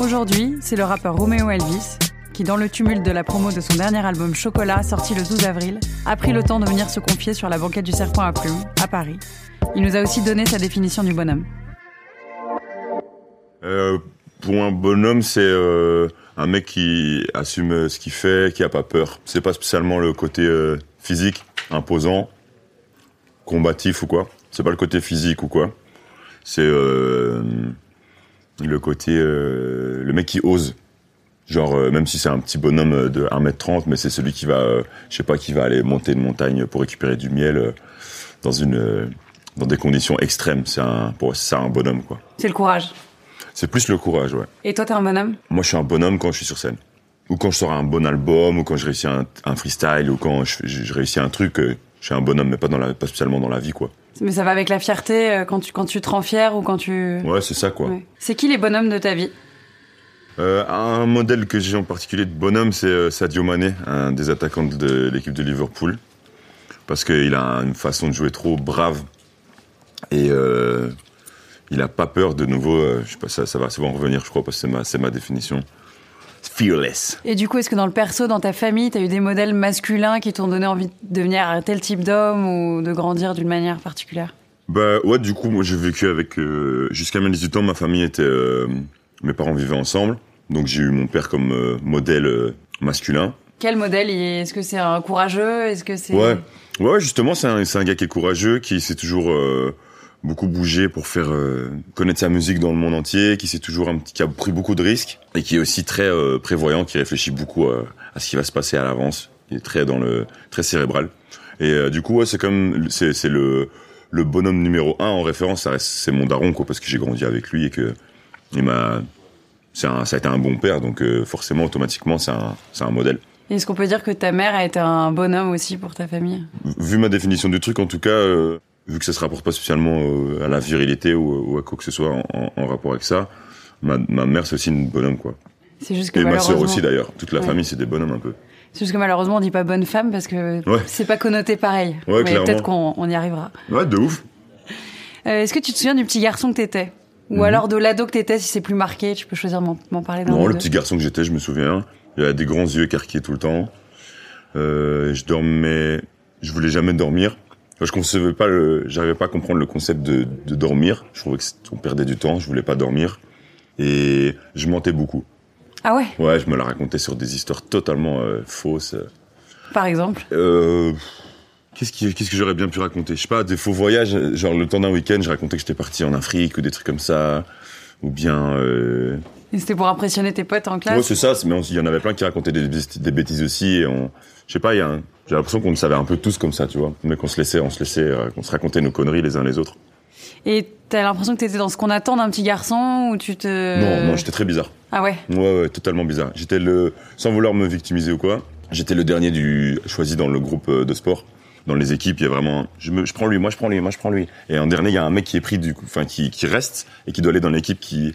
Aujourd'hui, c'est le rappeur Romeo Elvis qui, dans le tumulte de la promo de son dernier album Chocolat, sorti le 12 avril, a pris le temps de venir se confier sur la banquette du Serpent à Plumes, à Paris. Il nous a aussi donné sa définition du bonhomme. Euh, pour un bonhomme, c'est euh, un mec qui assume ce qu'il fait, qui a pas peur. C'est pas spécialement le côté euh, physique, imposant, combatif ou quoi. C'est pas le côté physique ou quoi. C'est le côté euh, le mec qui ose. Genre euh, même si c'est un petit bonhomme euh, de 1m30 mais c'est celui qui va euh, je sais pas qui va aller monter une montagne pour récupérer du miel dans une dans des conditions extrêmes, c'est un pour ça un bonhomme quoi. C'est le courage. C'est plus le courage, ouais. Et toi, t'es un bonhomme? Moi, je suis un bonhomme quand je suis sur scène. Ou quand je sors un bon album, ou quand je réussis un, un freestyle, ou quand je, je, je réussis un truc, je suis un bonhomme, mais pas, dans la, pas spécialement dans la vie, quoi. Mais ça va avec la fierté euh, quand tu, quand tu te rends fier ou quand tu... Ouais, c'est ça, quoi. Ouais. C'est qui les bonhommes de ta vie? Euh, un modèle que j'ai en particulier de bonhomme, c'est euh, Sadio Mané, un des attaquants de l'équipe de Liverpool. Parce qu'il a une façon de jouer trop brave. Et euh, il a pas peur de nouveau, je sais pas, ça, ça va souvent revenir, je crois, parce que c'est ma, c'est ma définition. Fearless. Et du coup, est-ce que dans le perso, dans ta famille, t'as eu des modèles masculins qui t'ont donné envie de devenir tel type d'homme ou de grandir d'une manière particulière? Bah ouais, du coup, moi j'ai vécu avec... euh, Jusqu'à mes 18 ans, ma famille était... euh, mes parents vivaient ensemble. Donc j'ai eu mon père comme euh, modèle masculin. Quel modèle Est-ce que c'est un courageux? Est-ce que c'est... Ouais. Ouais, justement, c'est un, un gars qui est courageux, qui s'est toujours beaucoup bougé pour faire euh, connaître sa musique dans le monde entier, qui s'est toujours un petit, qui a pris beaucoup de risques et qui est aussi très euh, prévoyant, qui réfléchit beaucoup euh, à ce qui va se passer à l'avance. Il est très dans le très cérébral. Et euh, du coup, ouais, c'est comme c'est c'est le le bonhomme numéro un en référence. Ça reste c'est mon daron quoi, parce que j'ai grandi avec lui et que il m'a c'est un, ça a été un bon père, donc euh, forcément automatiquement c'est un c'est un modèle. Est-ce qu'on peut dire que ta mère a été un bonhomme aussi pour ta famille? Vu ma définition du truc, en tout cas, euh, vu que ça se rapporte pas spécialement euh, à la virilité ou, ou à quoi que ce soit en, en- en rapport avec ça, ma, ma mère c'est aussi une bonhomme quoi. C'est juste que Et ma sœur aussi d'ailleurs. Toute la Ouais. famille c'est des bonhommes un peu. C'est juste que malheureusement, on dit pas bonne femme parce que Ouais. c'est pas connoté pareil. Ouais, Mais peut-être qu'on on y arrivera. Ouais, de ouf. Euh, Est-ce que tu te souviens du petit garçon que t'étais? Ou alors de l'ado que t'étais, si c'est plus marqué, tu peux choisir de m'en parler d'un Non, le deux. petit garçon que j'étais, je me souviens. Il avait des grands yeux écarquillés tout le temps. Euh, je dormais, je voulais jamais dormir. Je concevais pas le, j'arrivais pas à comprendre le concept de, de dormir. Je trouvais que c'est- on perdait du temps. Je voulais pas dormir. Et je mentais beaucoup. Ah ouais, Ouais, je me la racontais sur des histoires totalement euh, fausses. par exemple? Euh, qu'est-ce, qui, qu'est-ce que j'aurais bien pu raconter? Je sais pas, des faux voyages. Genre le temps d'un week-end, je racontais que j'étais parti en Afrique ou des trucs comme ça. Ou bien... Euh... Et c'était pour impressionner tes potes en classe? Ouais, c'est ça. Mais il y en avait plein qui racontaient des, bêtises- des bêtises aussi. Et on... Je sais pas, il y a un- j'ai l'impression qu'on le savait un peu tous comme ça, tu vois. Mais qu'on se laissait, on se laissait, euh, qu'on se racontait nos conneries les uns les autres. Et t'as l'impression que t'étais dans ce qu'on attend d'un petit garçon ou tu te... Non, non, j'étais très bizarre. Ah ouais Ouais, ouais, totalement bizarre. J'étais le, sans vouloir me victimiser ou quoi, j'étais le dernier du choisi dans le groupe euh, de sport. Dans les équipes, il y a vraiment, je, me, je prends lui, moi je prends lui, moi je prends lui. Et en dernier, il y a un mec qui est pris du coup, enfin qui, qui reste et qui doit aller dans l'équipe qui,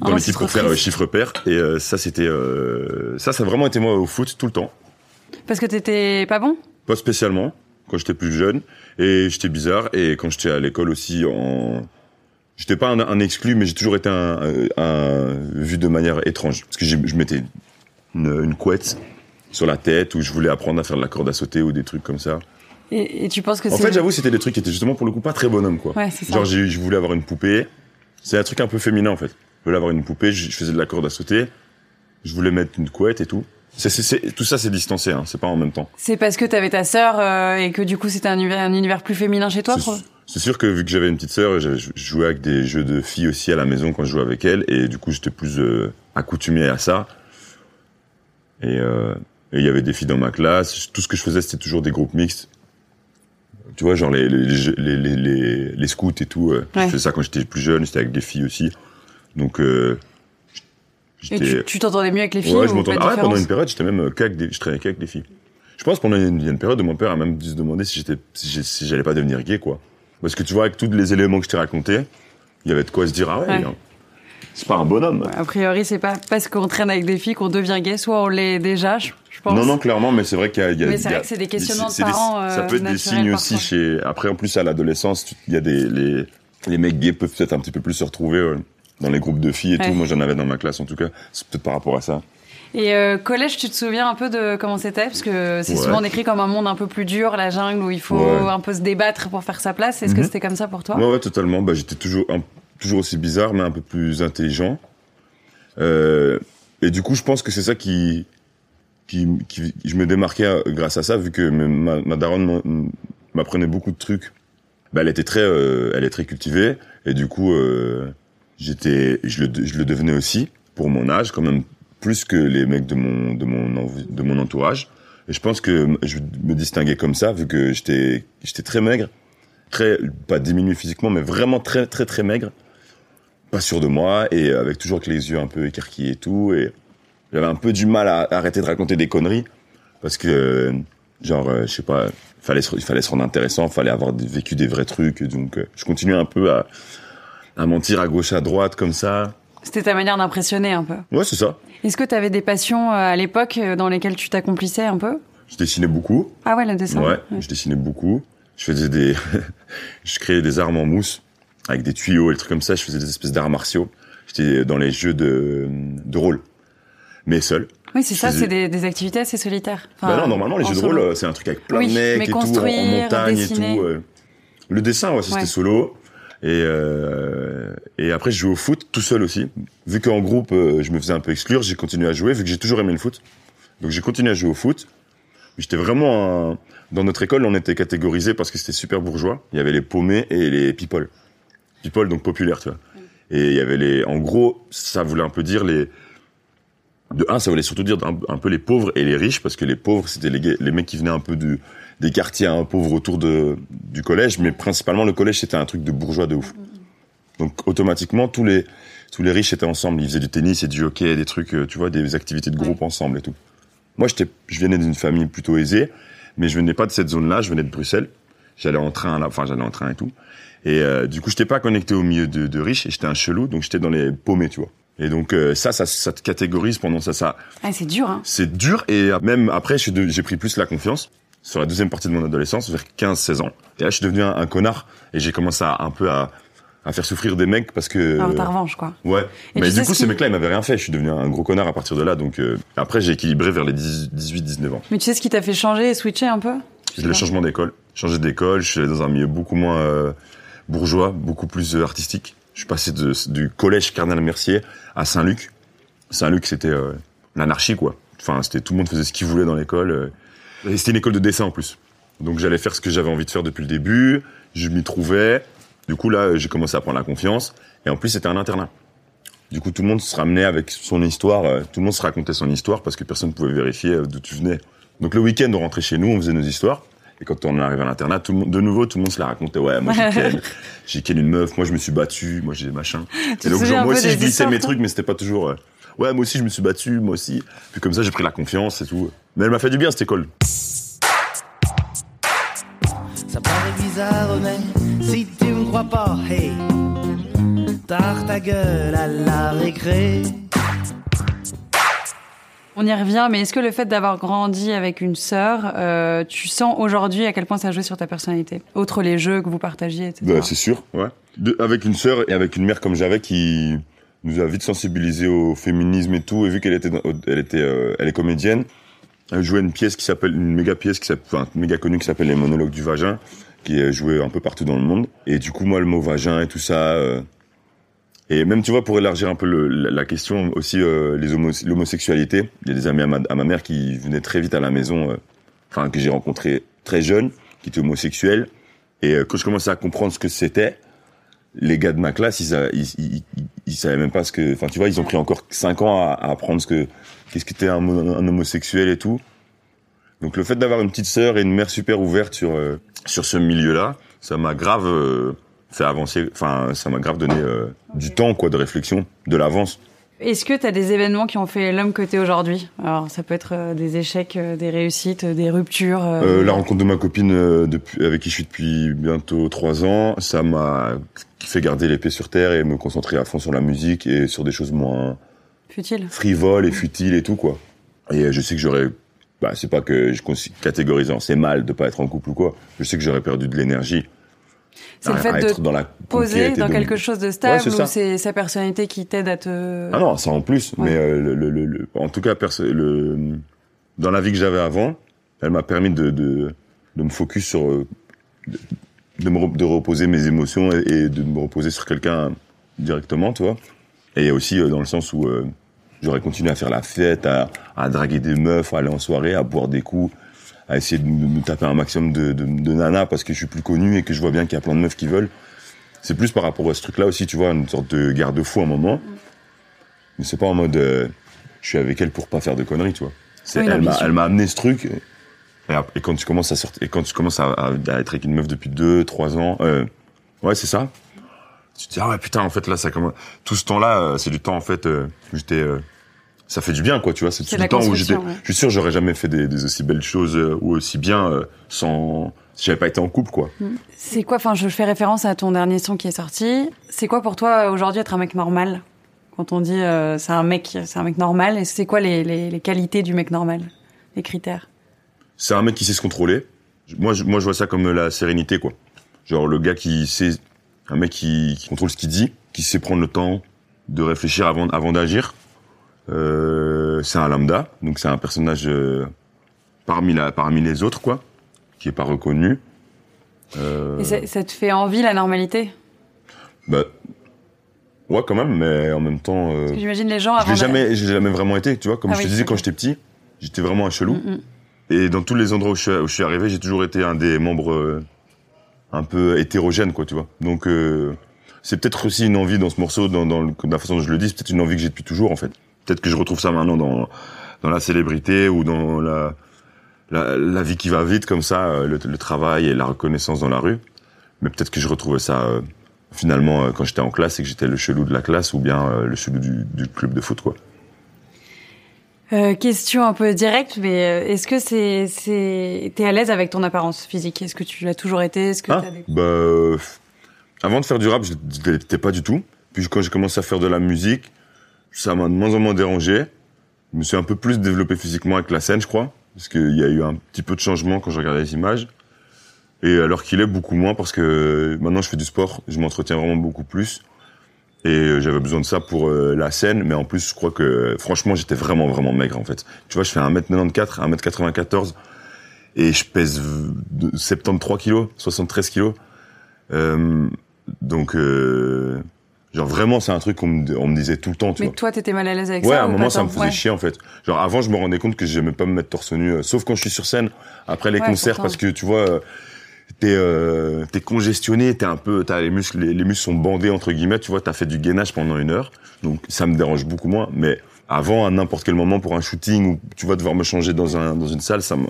Oh, dans c'est l'équipe pour faire euh, chiffre pair. Et euh, ça, c'était, ça, ça a vraiment été moi au foot tout le temps. Parce que t'étais pas bon? Pas spécialement quand j'étais plus jeune et j'étais bizarre et quand j'étais à l'école aussi en j'étais pas un, un exclu mais j'ai toujours été un, un- un- vu de manière étrange parce que je mettais une, une couette sur la tête, ou je voulais apprendre à faire de la corde à sauter ou des trucs comme ça. Et, et tu penses que En fait, j'avoue, c'était des trucs qui étaient justement pour le coup pas très bonhomme, quoi. Ouais, c'est ça. Genre, je voulais avoir une poupée. C'est un truc un peu féminin, en fait. Je voulais avoir une poupée, je faisais de la corde à sauter. Je voulais mettre une couette et tout. Tout ça, c'est distancé, hein. C'est pas en même temps. C'est parce que t'avais ta sœur euh, et que du coup c'était un univers, un univers plus féminin chez toi. C'est, sûr que vu que j'avais une petite sœur, je jouais avec des jeux de filles aussi à la maison quand je jouais avec elle. Et du coup, j'étais plus euh, accoutumé à ça. Et euh, et il y avait des filles dans ma classe. Tout ce que je faisais, c'était toujours des groupes mixtes. Tu vois, genre les, les, les, les, les, les scouts et tout. Ouais. Je faisais ça quand j'étais plus jeune, j'étais avec des filles aussi. Donc, Et tu t'entendais mieux avec les filles Ouais, je m'entendais. Ah ouais, pendant une période, j'étais même euh, qu'avec des, je traînais qu'avec des filles. Je pense pendant une, il y a une période où mon père a même dû se demander si j'étais, si j'allais pas devenir gay, quoi. Parce que tu vois, avec tous les éléments que je t'ai racontés, il y avait de quoi se dire, ah ouais, a- c'est pas un bonhomme. A priori, c'est pas parce qu'on traîne avec des filles qu'on devient gay, soit on l'est déjà, je, pense. Non, non, clairement, mais c'est vrai qu'il y a. Mais c'est vrai que c'est des questionnements de parents, euh, ça peut être des signes aussi chez. Après, en plus, à l'adolescence, il y a des. Les, les mecs gays peuvent peut-être un petit peu plus se retrouver euh, dans les groupes de filles et Ouais. tout. Moi, j'en avais dans ma classe, en tout cas. C'est peut-être par rapport à ça. Et euh, collège, tu te souviens un peu de comment c'était? Parce que c'est Ouais. souvent décrit comme un monde un peu plus dur, la jungle, où il faut Ouais. un peu se débattre pour faire sa place. Est-ce que Mhm. c'était comme ça pour toi? Ouais, ouais, totalement. Bah, j'étais toujours, un- toujours aussi bizarre, mais un peu plus intelligent. Euh, et du coup, je pense que c'est ça qui, qui, qui- je me démarquais grâce à ça, vu que ma, ma daronne m'apprenait beaucoup de trucs. Bah, elle était très, euh, elle est très cultivée, et du coup, euh, j'étais, je le, je le devenais aussi pour mon âge, quand même plus que les mecs de mon, de mon, de mon entourage. Et je pense que je me distinguais comme ça, vu que j'étais, j'étais très maigre très pas diminué physiquement mais vraiment très très très maigre pas sûr de moi et avec toujours les yeux un peu écarquillés et tout et j'avais un peu du mal à arrêter de raconter des conneries parce que genre euh, je sais pas fallait il fallait se rendre intéressant fallait avoir vécu des vrais trucs donc euh, je continuais un peu à à mentir à gauche à droite comme ça C'était ta manière d'impressionner un peu. ouais c'est ça Est-ce que tu avais des passions euh, à l'époque euh, dans lesquelles tu t'accomplissais un peu? Je dessinais beaucoup Ah ouais, le dessin. Ouais, je dessinais beaucoup. Je faisais des, je créais des armes en mousse avec des tuyaux et des trucs comme ça. Je faisais des espèces d'arts martiaux. J'étais dans les jeux de, de rôle, mais seul. Oui, c'est ça, c'est des, des activités assez solitaires. Enfin, bah non, normalement les jeux de rôle, euh, c'est un truc avec plein Oui, de mecs et tout, en- montagne dessiner. et tout. Le dessin, ouais, c'était Ouais. solo. Et euh, et après je jouais au foot tout seul aussi. Vu qu'en groupe euh, je me faisais un peu exclure, j'ai continué à jouer vu que j'ai toujours aimé le foot. Donc j'ai continué à jouer au foot. J'étais vraiment un- dans notre école, on était catégorisés parce que c'était super bourgeois. Il y avait les paumés et les people. People donc populaires, tu vois. Et il y avait les en gros, ça voulait un peu dire les de un, ça voulait surtout dire un, un peu les pauvres et les riches parce que les pauvres c'était les, les mecs qui venaient un peu du des quartiers un pauvres autour de du collège, mais principalement le collège c'était un truc de bourgeois de ouf. Donc automatiquement tous les tous les riches étaient ensemble, ils faisaient du tennis et du hockey, des trucs, euh, tu vois, des activités de groupe ensemble et tout. Moi j'étais je venais d'une famille plutôt aisée, mais je venais pas de cette zone-là, je venais de Bruxelles. J'allais en train là, enfin j'allais en train et tout. Et euh, du coup j'étais pas connecté au milieu de, de riches et j'étais un chelou, donc j'étais dans les paumés, tu vois. Et donc euh, ça, ça, ça te catégorise pendant ça, ça, Ah, c'est dur, hein. c'est dur et même après, j'ai pris plus la confiance sur la deuxième partie de mon adolescence, vers 15-16 ans. Et là, je suis devenu un, un connard et j'ai commencé à, un peu à, à faire souffrir des mecs parce que... Alors, ta revanche, quoi. Ouais. Et Mais du coup, ce ces mecs-là, ils m'avaient rien fait. Je suis devenu un gros connard à partir de là. Donc euh, après, j'ai équilibré vers les 18-19 ans. Mais tu sais ce qui t'a fait changer et switcher un peu? Le changement d'école. Changé d'école, je suis allé dans un milieu beaucoup moins euh, bourgeois, beaucoup plus euh, artistique. Je suis passé de, du collège Cardinal Mercier à Saint-Luc. Saint-Luc, c'était l'anarchie, quoi. Enfin, c'était tout le monde faisait ce qu'il voulait dans l'école. Euh. Et c'était une école de dessin en plus. Donc j'allais faire ce que j'avais envie de faire depuis le début. Je m'y trouvais. Du coup, là, j'ai commencé à prendre la confiance. Et en plus, c'était un internat. Du coup, tout le monde se ramenait avec son histoire. euh, Tout le monde se racontait son histoire parce que personne ne pouvait vérifier euh, d'où tu venais. Donc le week-end, on rentrait chez nous, on faisait nos histoires. Et quand on arrivait à l'internat, tout le monde, de nouveau, tout le monde se la racontait. Ouais, moi j'ai ken une meuf, moi je me suis battu, moi j'ai machin. te Et donc genre, moi aussi je glissais mes trucs, mais c'était pas toujours. Ouais, moi aussi je me suis battu, moi aussi. Puis comme ça, j'ai pris la confiance et tout. Mais elle m'a fait du bien cette école. Ça paraît bizarre, mais si tu me crois pas, hey, tard ta gueule à la récré. On y revient, mais est-ce que le fait d'avoir grandi avec une sœur, euh, tu sens aujourd'hui à quel point ça a joué sur ta personnalité? Outre les jeux que vous partagiez, etc. Bah, c'est sûr, ouais. De- avec une sœur et avec une mère comme j'avais qui nous a vite sensibilisés au féminisme et tout, et vu qu'elle était, elle était, euh, elle est comédienne, Elle jouait une pièce qui s'appelle, une méga pièce qui s'appelle, enfin, méga connue qui s'appelle Les Monologues du Vagin, qui est jouée un peu partout dans le monde. Et du coup, moi, le mot vagin et tout ça, euh, et même, tu vois, pour élargir un peu la, question aussi, euh, les homos- l'homosexualité, il y a des amis à ma, à ma mère qui venaient très vite à la maison, euh, enfin, que j'ai rencontré très jeune, qui étaient homosexuels. Et euh, quand je commençais à comprendre ce que c'était, les gars de ma classe, ils, ils, savaient même pas ce que, enfin, tu vois, ils ont pris encore cinq ans à, apprendre ce que, qu'est-ce qu'était un, un homosexuel et tout. Donc le fait d'avoir une petite sœur et une mère super ouverte sur euh, sur ce milieu-là, ça m'a grave euh, fait avancer. Enfin, ça m'a grave donné euh, du temps, quoi, de réflexion, de l'avance. Est-ce que tu as des événements qui ont fait l'homme t'es aujourd'hui? Alors, ça peut être euh, des échecs, euh, des réussites, euh, des ruptures. euh, la rencontre de ma copine depuis, avec qui je suis depuis bientôt trois ans, ça m'a fait garder les pieds sur terre et me concentrer à fond sur la musique et sur des choses moins Futile. frivoles et futiles et tout quoi. Et je sais que j'aurais, bah c'est pas que je catégorise en c'est mal de pas être en couple ou quoi. Je sais que j'aurais perdu de l'énergie. C'est le fait de dans la Poser dans de- quelque chose de stable c'est ou c'est sa personnalité qui t'aide à te. Ah non, ça en plus. Ouais. Mais euh, le, le, le- le- en tout cas, perso- le, dans la vie que j'avais avant, elle m'a permis de, de, de me focus sur, euh, de, de me re- de reposer mes émotions et, et de me reposer sur quelqu'un directement, tu vois. Et aussi euh, dans le sens où euh, j'aurais continué à faire la fête, à, à draguer des meufs, à aller en soirée, à boire des coups, à essayer de me, taper un maximum de, de, de nanas parce que je suis plus connu et que je vois bien qu'il y a plein de meufs qui veulent. C'est plus par rapport à ce truc-là aussi, tu vois, une sorte de garde-fou à un moment. Mais c'est pas en mode euh, je suis avec elle pour pas faire de conneries, tu vois. C'est Oui, non, elle m'a sûr. elle m'a amené ce truc. Et, quand tu commences à sortir et quand tu commences à, à- à être avec une meuf depuis deux, trois ans, euh, ouais, c'est ça. Tu te dis ah ouais putain en fait là ça commence tout ce temps-là euh, c'est du temps en fait euh, où j'étais ça fait du bien quoi tu vois c'est le temps où j'étais ouais. je suis sûr j'aurais jamais fait des, des aussi belles choses euh, ou aussi bien euh, sans si j'avais pas été en couple quoi. C'est quoi Enfin, je fais référence à ton dernier son qui est sorti. C'est quoi pour toi aujourd'hui être un mec normal? Quand on dit euh, c'est un mec, c'est un mec normal. Et c'est quoi les, les, les qualités du mec normal? Les critères? C'est un mec qui sait se contrôler. Moi, je, moi, je vois ça comme la sérénité, quoi. Genre le gars qui sait, un mec qui, qui contrôle ce qu'il dit, qui sait prendre le temps de réfléchir avant, avant d'agir. Euh, c'est un lambda, donc c'est un personnage euh, parmi la, parmi les autres, quoi, qui est pas reconnu. Euh, Et ça, ça te fait envie la normalité? Bah, ouais, quand même, mais en même temps, J'imagine les gens je avant. l'ai jamais, j'ai jamais vraiment été, tu vois. Comme Ah je oui, te disais quand j'étais petit, j'étais vraiment un chelou. Mm, mm. Et dans tous les endroits où je suis, où je suis arrivé, j'ai toujours été un des membres un peu hétérogènes, quoi, tu vois. Donc, euh, c'est peut-être aussi une envie dans ce morceau, dans, dans, le- dans la façon dont je le dis, c'est peut-être une envie que j'ai depuis toujours, en fait. Peut-être que je retrouve ça maintenant dans, dans la célébrité ou dans la, la, la vie qui va vite, comme ça, euh, le, le travail et la reconnaissance dans la rue. Mais peut-être que je retrouve ça euh, finalement euh, quand j'étais en classe et que j'étais le chelou de la classe ou bien euh, le chelou du, du club de foot, quoi. Question un peu directe, mais est-ce que c'est, c'est, t'es à l'aise avec ton apparence physique? Est-ce que tu l'as toujours été? Est-ce que Ah, des... bah, avant de faire du rap, je l'étais pas du tout. Puis quand j'ai commencé à faire de la musique, ça m'a de moins en moins dérangé. Je me suis un peu plus développé physiquement avec la scène, je crois. Parce qu'il y a eu un petit peu de changement quand je regardais les images. Et alors qu'il est beaucoup moins parce que maintenant je fais du sport, je m'entretiens vraiment beaucoup plus. Et euh, j'avais besoin de ça pour euh, la scène, mais en plus je crois que franchement j'étais vraiment vraiment maigre en fait. Tu vois, je fais 1m94, 1m94 et je pèse v- 73 kilos, 73 kilos. Euh, donc, euh, genre vraiment, c'est un truc qu'on me, on me disait tout le temps, tu Mais vois. toi, t'étais mal à l'aise avec Ouais, ça à un moment, ça me faisait Ouais. chier en fait. Genre avant, je me rendais compte que j'aimais pas me mettre torse nu, euh, sauf quand je suis sur scène. Après les Ouais, concerts, pourtant. parce que tu vois, euh, t'es euh, t'es congestionné, t'es un peu, t'as les muscles, les, les muscles sont bandés entre guillemets. Tu vois, t'as fait du gainage pendant une heure, donc ça me dérange beaucoup moins. Mais avant, à n'importe quel moment pour un shooting ou tu vois devoir me changer dans un dans une salle, ça me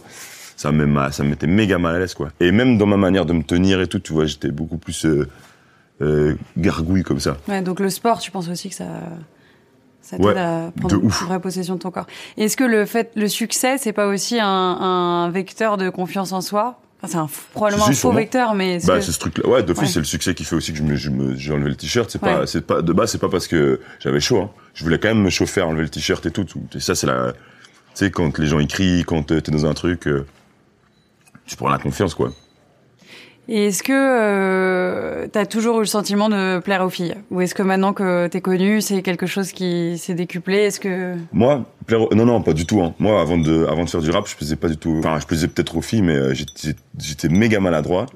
ça me ça me mettait méga mal à l'aise quoi. Et même dans ma manière de me tenir et tout, tu vois, j'étais beaucoup plus euh, gargouille comme ça. Ouais, donc le sport, tu penses aussi que ça, ça t'aide Ouais, à de prendre une vraie possession de ton corps. Et Est-ce que le fait, le succès, c'est pas aussi un, un vecteur de confiance en soi? Enfin, C'est un, probablement Si, un faux vecteur, mais est-ce Bah, que- c'est ce truc-là. Ouais, d'office, Ouais. c'est le succès qui fait aussi que je me, je me, j'ai enlevé le t-shirt. C'est pas, c'est pas, de base, c'est pas parce que j'avais chaud, hein. Je voulais quand même me chauffer enlever le t-shirt et tout. tout. Et ça, c'est la, tu sais, quand les gens ils crient, quand euh, t'es dans un truc, euh, tu prends la confiance, quoi. Et est-ce que euh, t'as toujours eu le sentiment de plaire aux filles? Ou est-ce que maintenant que t'es connu, c'est quelque chose qui s'est décuplé? Est-ce que Moi, plaire au- non, non, pas du tout. Hein. Moi, avant de, avant de faire du rap, je plaisais pas du tout. Enfin, je plaisais peut-être aux filles, mais euh, j'étais méga maladroit.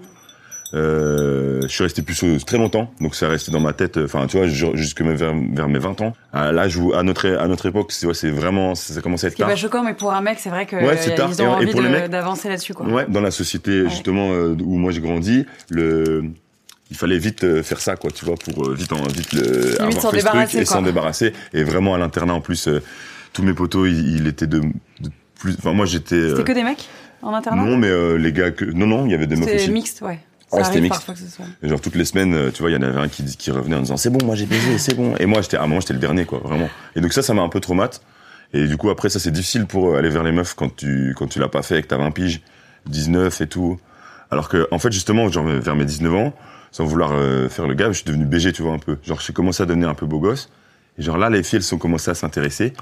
Euh, je suis resté plus très longtemps, donc ça resté dans ma tête. Enfin, tu vois, ju- jusque vers, vers mes 20 ans. À l'âge où, à notre, à notre époque, c'est, ouais, c'est vraiment, ça, ça commence à être tard. pas choquant, mais pour un mec, c'est vrai que Ouais, c'est tard. ils ont et envie pour les de- mecs d'avancer là-dessus, quoi. Ouais, dans la société justement euh, où moi j'ai grandi, le il fallait vite euh, faire ça quoi, tu vois, pour vite en vite le s'en avoir fait ce truc débarrasser, et s'en débarrasser. Et vraiment à l'internat en plus, euh, tous mes potos, ils, ils étaient de, de plus. Enfin moi j'étais. euh, C'était que des mecs en internat non mais euh, les gars que non non il y avait des C'était aussi. mixte, ouais. Ouais, Ça c'était arrive mixte. parfois que ce soit. Genre toutes les semaines, euh, tu vois, il y en avait un qui, qui revenait en disant c'est bon, moi j'ai baisé, c'est bon. Et moi j'étais à un moment j'étais le dernier quoi, vraiment. Et donc ça ça m'a un peu traumatisé. Et du coup après ça c'est difficile pour euh, aller vers les meufs quand tu quand tu l'as pas fait et que t'as 20 piges, 19 et tout. Alors que en fait justement genre vers mes 19 ans, sans vouloir euh, faire le gars, je suis devenu BG, tu vois un peu. Genre j'ai commencé à devenir un peu beau gosse. Et genre là les filles elles sont commencées à s'intéresser.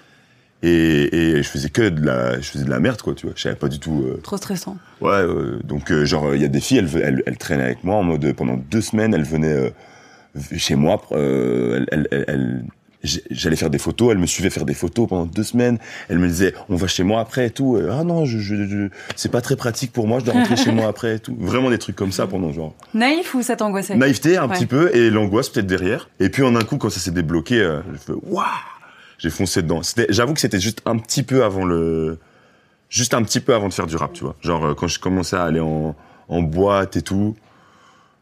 Et, et je faisais que de la je faisais de la merde quoi, tu vois. Je savais pas du tout euh, Trop stressant. Ouais, euh, donc euh, genre il y a des filles, elles, elles, elles traînaient avec moi en mode pendant deux semaines, elles venaient euh, chez moi, euh, elles, elles, j'allais faire des photos, elles me suivaient faire des photos pendant deux semaines, elles me disaient on va chez moi après et tout, Euh, ah non je, je, je- c'est pas très pratique pour moi, je dois rentrer chez moi après et tout, vraiment des trucs comme ça pendant genre Naïf ou ça t'angoissait? Naïveté un Ouais. petit peu et l'angoisse peut-être derrière, et puis en un coup quand ça s'est débloqué, euh, je fais waouh, j'ai foncé dedans. J'avoue que c'était juste un petit peu avant le, juste un petit peu avant de faire du rap, tu vois. Genre euh, quand je commençais à aller en, en boîte et tout,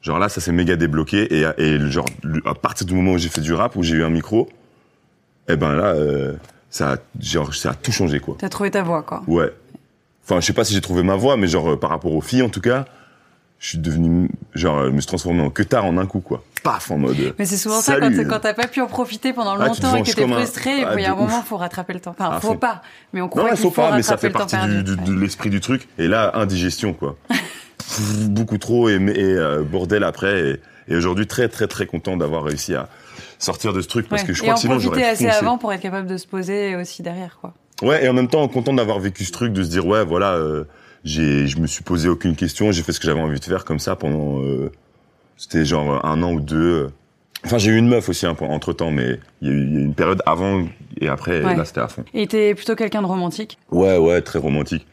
genre là ça s'est méga débloqué et, et genre à partir du moment où j'ai fait du rap où j'ai eu un micro, eh ben là euh, ça, a, genre ça a tout changé quoi. T'as trouvé ta voix, quoi. Ouais. Enfin je sais pas si j'ai trouvé ma voix, mais genre euh, par rapport aux filles en tout cas, je suis devenu genre je me suis transformé en que tard en un coup quoi. Paf en mode. Mais c'est souvent ça quand, quand t'as pas pu en profiter pendant Ah, longtemps et que t'es un- frustré, et Ah, puis il y a un moment, faut rattraper le temps. Enfin, Ah, faut pas, mais on Non, croit qu'il faut faut pas, mais ça fait partie perdu. du, du- de l'esprit du truc. Et là, indigestion, quoi. Beaucoup trop et, et, euh, bordel après. Et, et aujourd'hui, très, très, très content d'avoir réussi à sortir de ce truc parce Ouais. que je et crois que sinon j'aurais assez foncé. avant pour être capable de se poser aussi derrière, quoi. Ouais, et en même temps, content d'avoir vécu ce truc, de se dire, ouais, voilà, euh, j'ai, je me suis posé aucune question, j'ai fait ce que j'avais envie de faire comme ça pendant, euh, c'était genre un an ou deux. Enfin, j'ai eu une meuf aussi entre temps, mais il y, a eu une période avant et après, Ouais. là, c'était à fond. Et t'es plutôt quelqu'un de romantique? Ouais, ouais, très romantique.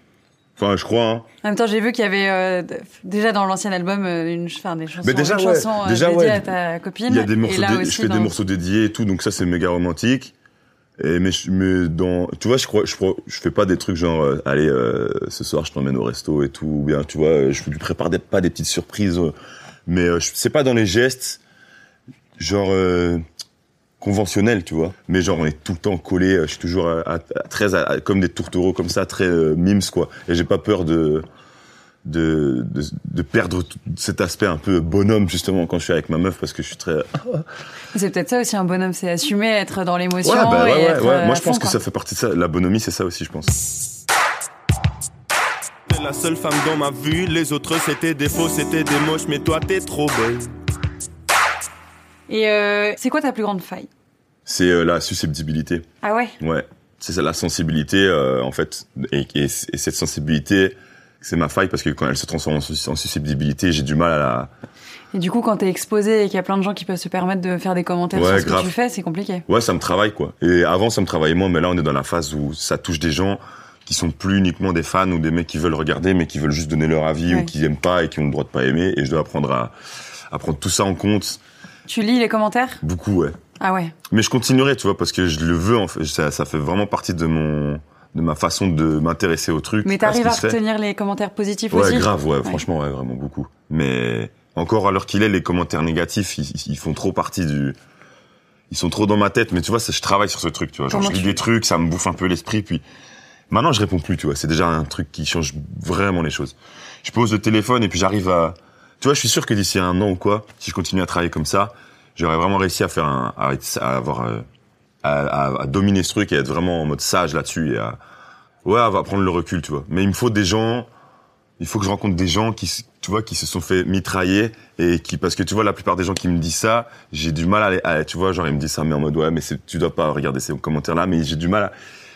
Enfin, je crois, hein. En même temps, j'ai vu qu'il y avait euh, déjà dans l'ancien album euh, une, enfin, des chansons, Mais déjà, une ouais. chanson euh, Déjà, dédiée ouais. à ta copine. Il y a des morceaux, dé- je fais dans- des morceaux dédiés et tout, donc ça c'est méga romantique. Et mais, mais dans, tu vois, je crois, je je fais pas des trucs genre, euh, allez, euh, ce soir je t'emmène au resto et tout, ou bien, tu vois, euh, je lui prépare des, pas des petites surprises, euh, mais euh, c'est pas dans les gestes, genre euh, conventionnels, tu vois. Mais genre on est tout le temps collé, je suis toujours à, à- très à- comme des tourtereaux comme ça, très mimes quoi. Et j'ai pas peur de de, de, de perdre tout cet aspect un peu bonhomme justement quand je suis avec ma meuf parce que je suis très C'est peut-être ça aussi un bonhomme, c'est assumer être dans l'émotion. Ouais, bah, ouais, et ouais, être, ouais. euh, Moi, je pense fond, que quoi. ça fait partie de ça. La bonhomie, c'est ça aussi, je pense. T'es la seule femme dans ma vue, les autres c'était des faux, c'était des moches, mais toi t'es trop belle. Et euh, c'est quoi ta plus grande faille? C'est euh, la susceptibilité. Ah ouais? Ouais. C'est ça, la sensibilité, euh, en fait. Et, et- et cette sensibilité, c'est ma faille parce que quand elle se transforme en, sus- en susceptibilité, j'ai du mal à la. Et du coup, quand t'es exposé et qu'il y a plein de gens qui peuvent se permettre de faire des commentaires Ouais, sur ce grave. que tu fais, c'est compliqué. Ouais, ça me travaille, quoi. Et avant, ça me travaillait moins, mais là, on est dans la phase où ça touche des gens qui sont plus uniquement des fans ou des mecs qui veulent regarder, mais qui veulent juste donner leur avis Ouais. ou qui aiment pas et qui ont le droit de pas aimer. Et je dois apprendre à, à prendre tout ça en compte. Tu lis les commentaires? Beaucoup, ouais. Ah ouais. Mais je continuerai, tu vois, parce que je le veux, en fait. Ça, ça fait vraiment partie de mon, de ma façon de m'intéresser au truc. Mais à t'arrives à fait. retenir les commentaires positifs Ouais, aussi? grave, ouais, franchement, ouais, vraiment beaucoup. Mais encore à l'heure qu'il est, les commentaires négatifs, ils, ils font trop partie du. Ils sont trop dans ma tête, mais tu vois, ça, je travaille sur ce truc, tu vois. Genre, Comment je lis tu- des trucs, ça me bouffe un peu l'esprit, puis maintenant, je réponds plus, tu vois. C'est déjà un truc qui change vraiment les choses. Je pose le téléphone et puis j'arrive à. Tu vois, je suis sûr que d'ici un an ou quoi, si je continue à travailler comme ça, j'aurais vraiment réussi à faire un, à, à avoir, euh, à, à- à dominer ce truc et être vraiment en mode sage là-dessus et à, ouais, à prendre le recul, tu vois. Mais il me faut des gens, il faut que je rencontre des gens qui, tu vois, qui se sont fait mitrailler et qui, parce que tu vois, la plupart des gens qui me disent ça, j'ai du mal à, les- à- tu vois, genre ils me disent ça, mais en mode ouais, mais tu dois pas regarder ces commentaires-là, mais j'ai du mal à,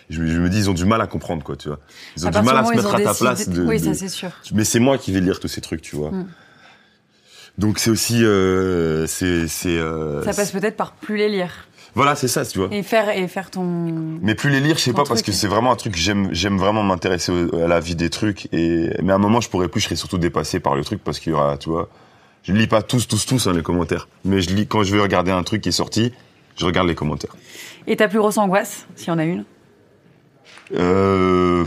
je, me- je me dis, ils ont du mal à comprendre, quoi, tu vois. Ils ont À du mal à se mettre à ta place. De, Oui, de- ça c'est sûr. mais c'est moi qui vais lire tous ces trucs, tu vois. Mm. Donc c'est aussi, euh, c'est, c'est. euh, Ça passe peut-être par plus les lire Voilà, c'est ça, tu vois. et faire et faire ton. Mais plus les lire, je sais pas, parce que c'est vraiment un truc que j'aime, j'aime vraiment m'intéresser à la vie des trucs. Et mais à un moment, je pourrais plus, je serais surtout dépassé par le truc parce qu'il y aura, tu vois, je lis pas tous, tous, tous hein, les commentaires. Mais je lis quand je veux regarder un truc qui est sorti, je regarde les commentaires. Et ta plus grosse angoisse, s'il y en a une? Euh,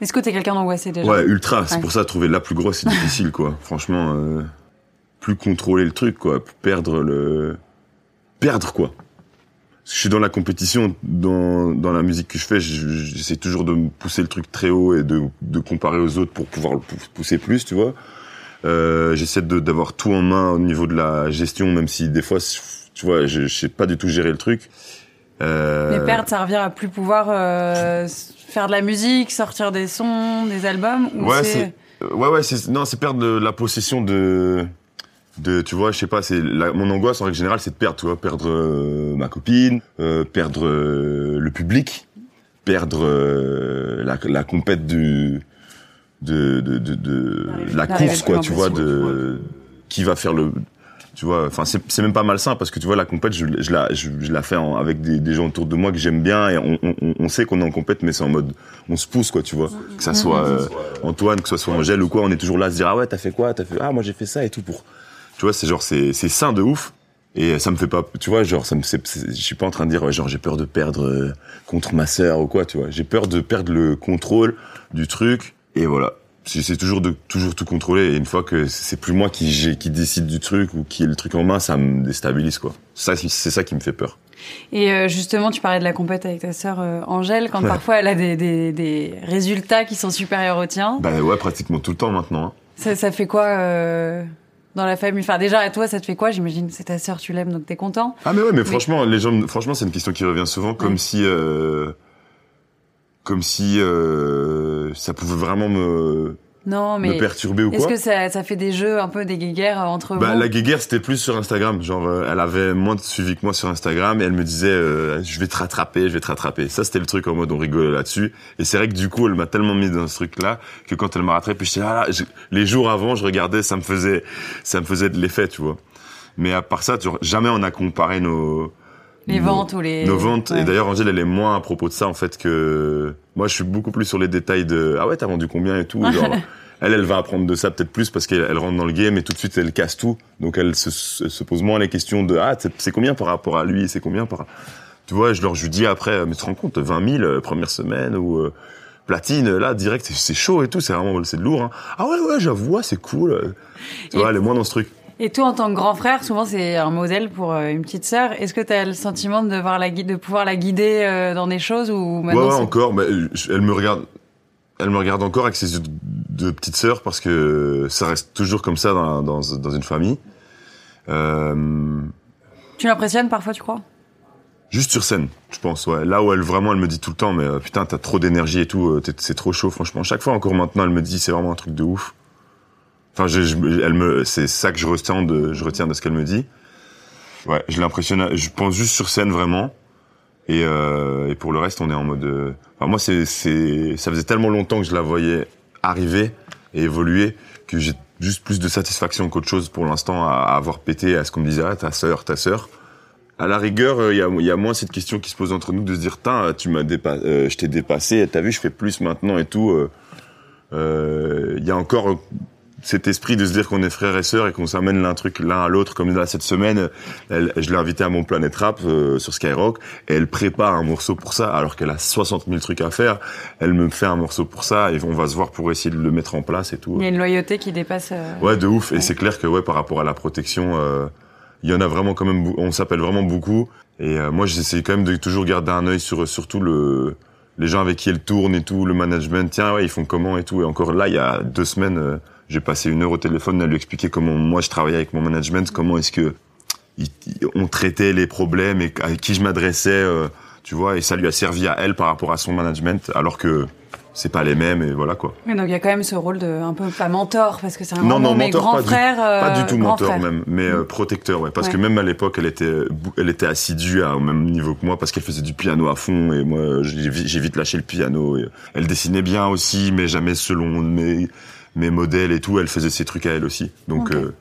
Est-ce que t'es quelqu'un d'angoissé déjà? Ouais, ultra. C'est pour ça trouver la plus grosse, c'est difficile, quoi. Franchement, euh, plus contrôler le truc, quoi, perdre le, perdre quoi. Je suis dans la compétition, dans, dans la musique que je fais, je- j'essaie toujours de me pousser le truc très haut et de, de comparer aux autres pour pouvoir le pou- pousser plus, tu vois. Euh, j'essaie de- d'avoir tout en main au niveau de la gestion, même si des fois, tu vois, je, je sais pas du tout gérer le truc. Euh, Mais perdre, ça revient à plus pouvoir euh, faire de la musique, sortir des sons, des albums ou Ouais, c'est ouais ouais non c'est perdre la possession de de tu vois je sais pas c'est mon angoisse en règle générale c'est de perdre tu vois perdre euh, ma copine euh, perdre euh, le public perdre la la compète du de de de, de la course quoi tu vois de qui va faire le tu vois enfin c'est c'est même pas malsain parce que tu vois la compète je, je la je, je la fais en- avec des, des gens autour de moi que j'aime bien et on, on, on sait qu'on est en compète mais c'est en mode on se pousse quoi tu vois. Que ça soit Antoine que ce soit Angèle ou quoi on est toujours là à se dire ah ouais t'as fait quoi t'as fait ah moi j'ai fait ça et tout pour tu vois c'est genre c'est c'est sain de ouf. Et ça me fait pas tu vois genre ça me je suis pas en train de dire ouais, genre j'ai peur de perdre euh, contre ma sœur ou quoi tu vois. J'ai peur de perdre le contrôle du truc. Et voilà. J'essaie toujours de toujours tout contrôler. Et une fois que c'est plus moi qui qui décide du truc ou qui ai le truc en main ça me déstabilise quoi. Ça c'est ça qui me fait peur. Et euh, justement, tu parlais de la compète avec ta sœur euh, Angèle, quand parfois elle a des, des, des résultats qui sont supérieurs aux tiens. bah ouais pratiquement tout le temps maintenant hein. Ça, ça fait quoi euh, dans la famille Enfin, déjà, à toi, ça te fait quoi J'imagine c'est ta sœur, tu l'aimes, donc t'es content. Ah mais ouais, mais franchement, les gens, franchement, c'est une question qui revient souvent, comme Ouais. si, euh, comme si euh, ça pouvait vraiment me, Non, me mais perturber ou est-ce quoi. que ça, ça fait des jeux un peu des guéguerres entre Bah, vous la guéguerre, c'était plus sur Instagram. Genre, euh, elle avait moins de suivi que moi sur Instagram et elle me disait, euh, je vais te rattraper, je vais te rattraper. Ça, c'était le truc en mode on rigolait là-dessus. Et c'est vrai que du coup, elle m'a tellement mis dans ce truc-là que quand elle m'a rattrapé, j'étais ah là, je- les jours avant, je regardais, ça me faisait, ça me faisait de l'effet, tu vois. Mais à part ça, jamais on a comparé nos Les nos- ventes ou les... nos ventes. Ouais. Et d'ailleurs, Angèle, elle est moins à propos de ça, en fait, que moi, je suis beaucoup plus sur les détails de ah ouais, t'as vendu combien et tout. Genre, elle, elle va apprendre de ça peut-être plus parce qu'elle elle rentre dans le game et tout de suite, elle casse tout. Donc, elle se, se se pose moins les questions de ah, c'est combien par rapport à lui, c'est combien par. Tu vois, je leur je lui dis après, mais tu te rends compte, 20 000 euh, première semaine ou euh, platine, là, direct, c'est- chaud et tout, c'est vraiment, c'est lourd. Hein. Ah ouais, ouais, j'avoue, c'est cool. Tu Et- vois, elle est moins dans ce truc. Et toi, en tant que grand frère, souvent c'est un modèle pour euh, une petite sœur. Est-ce que tu as le sentiment de, devoir la, gui- de pouvoir la guider euh, dans des choses ou Ouais, maintenant ouais, c'est- encore. Bah, elle me regarde. Elle me regarde encore avec ses yeux de, petite sœur parce que ça reste toujours comme ça dans, dans, dans une famille. Euh, Tu l'impressionnes parfois, tu crois? Juste sur scène, je pense. Ouais. Là où elle vraiment, elle me dit tout le temps, mais putain, t'as trop d'énergie et tout, c'est trop chaud. Franchement, chaque fois encore maintenant, elle me dit, c'est vraiment un truc de ouf. Enfin, je, je- elle me, c'est ça que je retiens de, je retiens de ce qu'elle me dit. Ouais, je l'impressionne. Je pense juste sur scène vraiment. Et, euh, et pour le reste, on est en mode. euh, Enfin, moi, c'est, c'est, ça faisait tellement longtemps que je la voyais arriver et évoluer que j'ai juste plus de satisfaction qu'autre chose pour l'instant à, avoir pété à ce qu'on me disait ah ta sœur, ta sœur. À la rigueur, euh, il y, a, y a moins cette question qui se pose entre nous de se dire Tain, tu m'as dépassé, je t'ai dépassé, t'as vu, je fais plus maintenant et tout. euh. Euh, Il y a encore euh, cet esprit de se dire qu'on est frères et sœurs et qu'on s'amène l'un truc l'un à l'autre. Comme là cette semaine, elle, je l'ai invitée à mon Planet Rap euh, sur Skyrock et elle prépare un morceau pour ça alors qu'elle a 60 000 trucs à faire. Elle me fait un morceau pour ça et on va se voir pour essayer de le mettre en place et tout. Il y a une loyauté qui dépasse. euh, Ouais, de ouf. Ouais. Et c'est clair que ouais, par rapport à la protection, euh, il y en a vraiment quand même. On s'appelle vraiment beaucoup. Et euh, moi, j'essaie quand même de toujours garder un œil sur surtout le les gens avec qui elle tourne et tout, le management. Tiens, ouais, ils font comment et tout. Et encore là, il y a deux semaines, euh, j'ai passé une heure au téléphone à lui expliquer comment moi je travaillais avec mon management, comment est-ce que on traitait les problèmes et à qui je m'adressais, euh, tu vois. Et ça lui a servi à elle par rapport à son management, alors que c'est pas les mêmes et voilà quoi. Oui, donc il y a quand même ce rôle de un peu pas mentor parce que c'est un Non, non, mais mentor, grand pas du- frère. euh, Pas du tout grand mentor frère. même, mais euh, protecteur, ouais. Parce Ouais. que même à l'époque, elle était, elle était assidue à- au même niveau que moi parce qu'elle faisait du piano à fond et moi, j'ai vi- j'ai vite lâché le piano. Et elle dessinait bien aussi, mais jamais selon mes mes modèles et tout. Elle faisait ses trucs à elle aussi. Donc euh,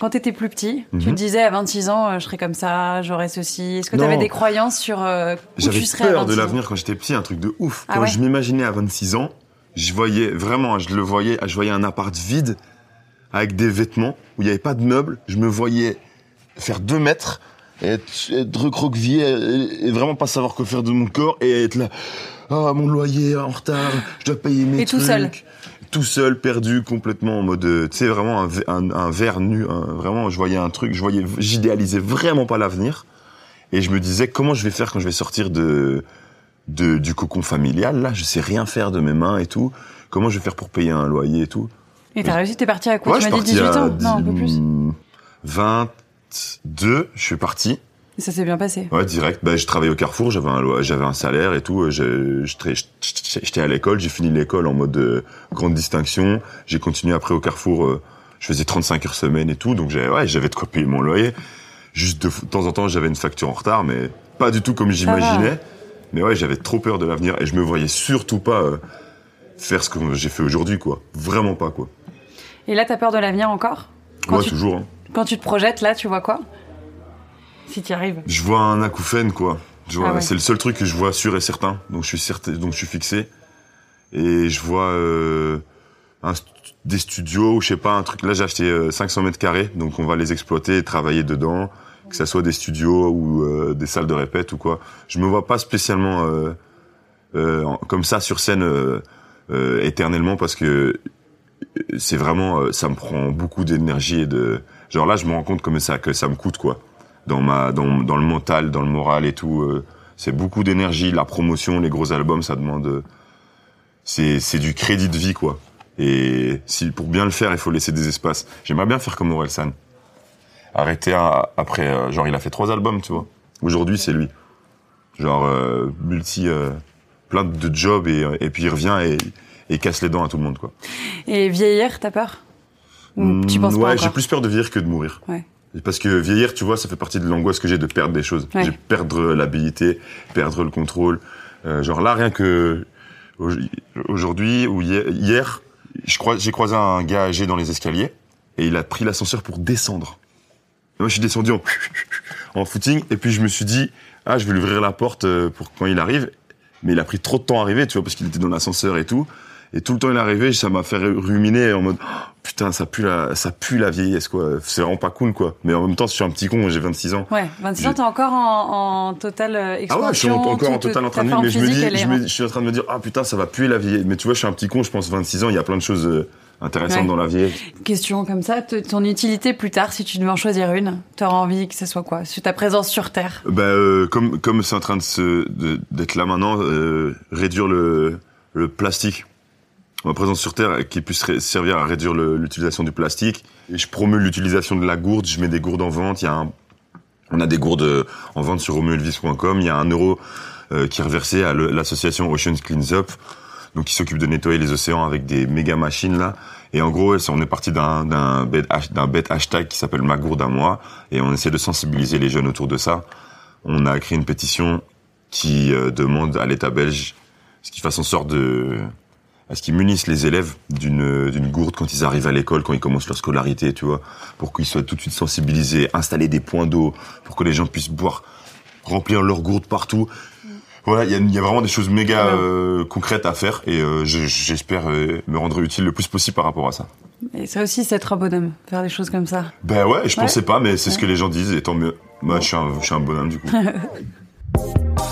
Quand tu étais plus petit, tu Mhm. te disais à 26 ans, euh, je serais comme ça, j'aurais ceci. Est-ce que tu avais des croyances sur euh, où J'avais tu serais à peur de 26 ans l'avenir quand j'étais petit, un truc de ouf. Ah quand ouais je m'imaginais à 26 ans, je voyais vraiment, je le voyais, je voyais un appart vide avec des vêtements où il n'y avait pas de meubles. Je me voyais faire deux mètres, et être, être recroquevillé et, et vraiment pas savoir quoi faire de mon corps et être là. Ah, mon loyer en retard, je dois payer mes Et tout trucs. seul. Tout seul, perdu, complètement en mode, euh, tu sais, vraiment un, un, un verre nu. un- vraiment, je voyais un truc, je voyais, j'idéalisais vraiment pas l'avenir. Et je me disais, comment je vais faire quand je vais sortir de, de, du cocon familial, là, je sais rien faire de mes mains et tout. Comment je vais faire pour payer un loyer et tout? Et t'as réussi, t'es parti à quoi? Ouais, Tu m'as dit 18 parti à ans Non, un peu plus. 22, je suis parti. Ça s'est bien passé. Ouais, direct. Bah, je travaillais au Carrefour, j'avais un, j'avais un salaire et tout. Tra- J'étais à l'école, j'ai fini l'école en mode euh, grande distinction. J'ai continué après au Carrefour, euh, je faisais 35 heures semaine et tout, donc j'avais, ouais, j'avais de quoi payer mon loyer. Juste de, temps en temps, j'avais une facture en retard, mais pas du tout comme j'imaginais. Mais ouais, j'avais trop peur de l'avenir et je me voyais surtout pas euh, faire ce que j'ai fait aujourd'hui, quoi. Vraiment pas, quoi. Et là, t'as peur de l'avenir encore? Quand, Ouais, tu, toujours. hein. quand tu te projettes, là, tu vois quoi? Si tu arrives. Je vois un acouphène, quoi. Ah ouais. C'est le seul truc que je vois sûr et certain. Donc je suis certain, donc je suis fixé. Et je vois euh, un des studios, je sais pas, un truc. Là, j'ai acheté euh, 500 mètres carrés, donc on va les exploiter et travailler dedans, que ça soit des studios ou euh, des salles de répète ou quoi. Je me vois pas spécialement euh, euh, en- comme ça sur scène euh, euh, éternellement parce que c'est vraiment, euh, ça me prend beaucoup d'énergie et de. Genre là, je me rends compte comme ça que ça me coûte quoi dans ma dans, dans le mental, dans le moral et tout. euh, c'est beaucoup d'énergie. La promotion, les gros albums, ça demande. euh, c'est c'est du crédit de vie quoi. Et si pour bien le faire, il faut laisser des espaces. J'aimerais bien faire comme Orelsan. Arrêter à- après, euh, genre il a fait trois albums, tu vois. Aujourd'hui, c'est lui. Genre multi, plein de jobs et, et puis il revient et, et casse les dents à tout le monde quoi. Et vieillir, t'as peur? Ou tu Mm, penses pas Ouais, j'ai plus peur de vieillir que de mourir. Ouais. Parce que vieillir, tu vois, ça fait partie de l'angoisse que j'ai de perdre des choses. Ouais. J'ai perdre l'habilité, perdre le contrôle. Euh, genre là, rien que au- aujourd'hui ou hier, j'ai croisé un gars âgé dans les escaliers et il a pris l'ascenseur pour descendre. Et moi, je suis descendu en, en footing et puis je me suis dit, ah, je vais lui ouvrir la porte euh, pour quand il arrive. Mais il a pris trop de temps à arriver, tu vois, parce qu'il était dans l'ascenseur et tout. Et tout le temps il est arrivé, ça m'a fait ruminer en mode putain ça pue la ça pue la vieillesse quoi. C'est vraiment pas cool quoi. Mais en même temps je suis un petit con, j'ai 26 ans. Ouais, 26 ans, t'es encore en, en totale euh, Ah expansion. ouais, je suis en- encore en total en train de vivre, mais je me dis, je, me- je suis en train de me dire ah putain ça va puer la vieillesse. Mais tu vois je suis un petit con, je pense 26 ans, il y a plein de choses euh, intéressantes Ouais. dans la vieillesse. Question comme ça, ton utilité plus tard, si tu devais en choisir une, t'aurais envie que ce soit quoi? Sur ta présence sur Terre Bah euh, comme comme c'est en train de se d'être là maintenant, euh, réduire le le plastique. Ma présence sur Terre qui puisse servir à réduire l'utilisation du plastique. Je promeux l'utilisation de la gourde. Je mets des gourdes en vente. Il y a un, on a des gourdes euh, en vente sur romuelvis.com. Il y a un euro euh, qui est reversé à l'association Oceans Cleans Up, donc qui s'occupe de nettoyer les océans avec des méga machines là. Et en gros, on est parti d'un d'un bête hashtag qui s'appelle ma gourde à moi, et on essaie de sensibiliser les jeunes autour de ça. On a créé une pétition qui euh, demande à l'État belge ce qu'il fasse en sorte de à ce qu'ils munissent les élèves d'une d'une gourde quand ils arrivent à l'école, quand ils commencent leur scolarité, tu vois, pour qu'ils soient tout de suite sensibilisés, installer des points d'eau, pour que les gens puissent boire, remplir leur gourde partout. Voilà, il y a, il y a vraiment des choses méga euh, concrètes à faire et euh, je- j'espère euh, me rendre utile le plus possible par rapport à ça. Et ça aussi, c'est être un bonhomme, faire des choses comme ça. Ben ouais, je Ouais. pensais pas, mais c'est ce que les gens disent et tant mieux. Moi, je suis un, je suis un bonhomme du coup.